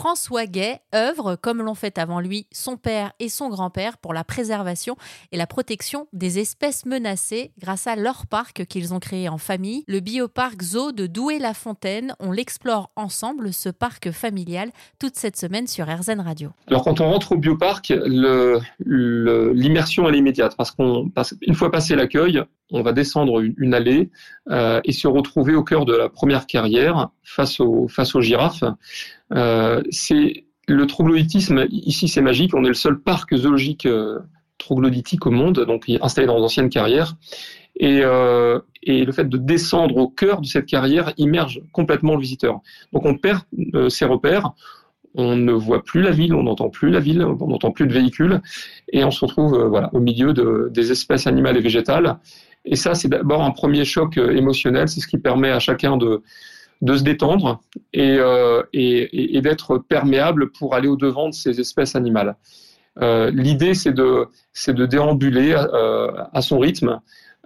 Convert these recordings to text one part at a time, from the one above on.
François Gay œuvre, comme l'ont fait avant lui son père et son grand-père, pour la préservation et la protection des espèces menacées grâce à leur parc qu'ils ont créé en famille, le bioparc Zoo de Douai-la-Fontaine. On l'explore ensemble, ce parc familial, toute cette semaine sur RZN Radio. Alors quand on rentre au bioparc, l'immersion est immédiate parce qu'on une fois passé l'accueil, on va descendre une, allée euh, et se retrouver au cœur de la première carrière face, aux face aux girafes. Euh, c'est le troglodytisme ici, c'est magique. On est le seul parc zoologique euh, troglodytique au monde, donc installé dans d'anciennes carrières. Et, et, le fait de descendre au cœur de cette carrière immerge complètement le visiteur. Donc on perd ses repères, on ne voit plus la ville, on n'entend plus la ville, on n'entend plus de véhicules, et on se retrouve voilà, au milieu de, des espèces animales et végétales. Et ça, c'est d'abord un premier choc euh, émotionnel, c'est ce qui permet à chacun de, de se détendre et, euh, et, d'être perméable pour aller au-devant de ces espèces animales. Euh, L'idée, c'est de, de déambuler à son rythme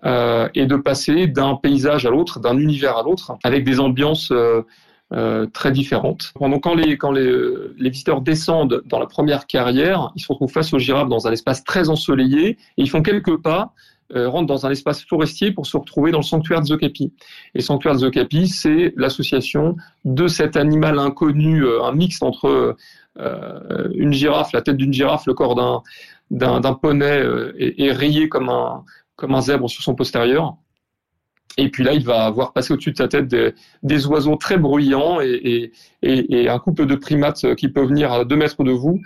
et de passer d'un paysage à l'autre, d'un univers à l'autre, avec des ambiances très différentes. Donc, quand, les, quand les, les, visiteurs descendent dans la première carrière, ils se retrouvent face aux girafes dans un espace très ensoleillé et ils font quelques pas euh, rentrent dans un espace forestier pour se retrouver dans le sanctuaire de Zocapi. Et sanctuaire de Zocapi, c'est l'association de cet animal inconnu, euh, un mix entre euh, une girafe, la tête d'une girafe, le corps d'un d'un poney et, et, rayé comme un comme un zèbre sur son postérieur. Et puis là, il va voir passer au-dessus de sa tête des, des oiseaux très bruyants et, et, et, un couple de primates qui peut venir à deux mètres de vous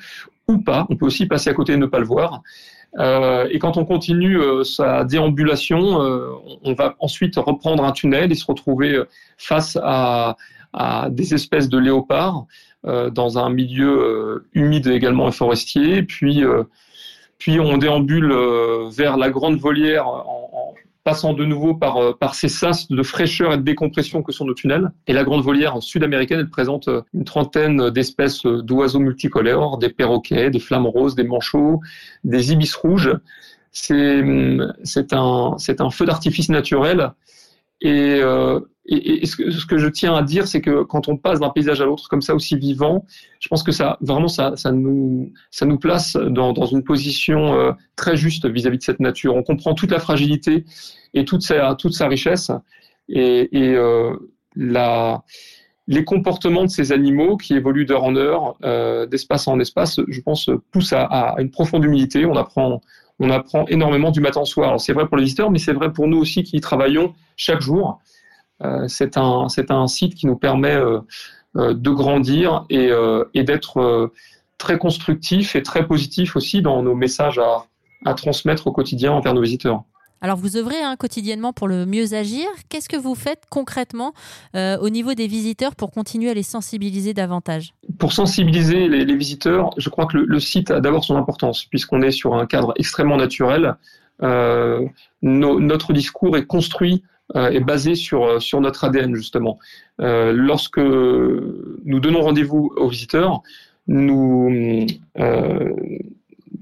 ou pas. On peut aussi passer à côté et ne pas le voir. Euh, et quand on continue euh, sa déambulation, euh, on va ensuite reprendre un tunnel et se retrouver face à, des espèces de léopards dans un milieu humide également et forestier. Puis, puis on déambule vers la grande volière en passant de nouveau par, euh, par ces sas de fraîcheur et de décompression que sont nos tunnels. Et la grande volière sud-américaine, elle présente euh, une trentaine d'espèces euh, d'oiseaux multicolores, des perroquets, des flammes roses, des manchots, des ibis rouges. C'est hum, un feu d'artifice naturel et, euh, ce, que, je tiens à dire, c'est que quand on passe d'un paysage à l'autre comme ça aussi vivant, je pense que ça vraiment ça, ça nous place dans, une position euh, très juste vis-à-vis -vis de cette nature. On comprend toute la fragilité et toute sa richesse et, euh, les comportements de ces animaux qui évoluent d'heure en heure, d'espace en espace, je pense, poussent à, à, une profonde humilité. On apprend, on apprend énormément du matin au soir. C'est vrai pour les visiteurs, mais c'est vrai pour nous aussi qui travaillons chaque jour. Euh, c'est un, site qui nous permet euh, euh de grandir et, d'être très constructif et très positif aussi dans nos messages à transmettre au quotidien envers nos visiteurs. Alors vous œuvrez hein, quotidiennement pour le mieux agir. Qu'est-ce que vous faites concrètement euh, au niveau des visiteurs pour continuer à les sensibiliser davantage? Pour sensibiliser les, visiteurs, je crois que le, site a d'abord son importance puisqu'on est sur un cadre extrêmement naturel. Euh, no, notre discours est construit euh, est basé sur, sur notre ADN justement. Euh, lorsque nous donnons rendez-vous aux visiteurs, nous euh,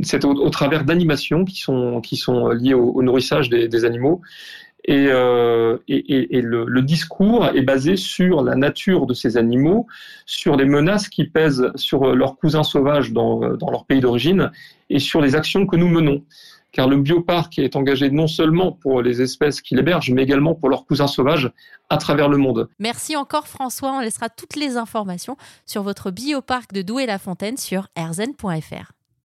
c'est au, travers d'animations qui sont, liées au, nourrissage des, animaux. Et, euh, le, discours est basé sur la nature de ces animaux, sur les menaces qui pèsent sur leurs cousins sauvages dans, dans leur pays d'origine et sur les actions que nous menons. Car le bioparc est engagé non seulement pour les espèces qu'il héberge, mais également pour leurs cousins sauvages à travers le monde. Merci encore François, on laissera toutes les informations sur votre bioparc de Douai-la-Fontaine sur rzn.fr.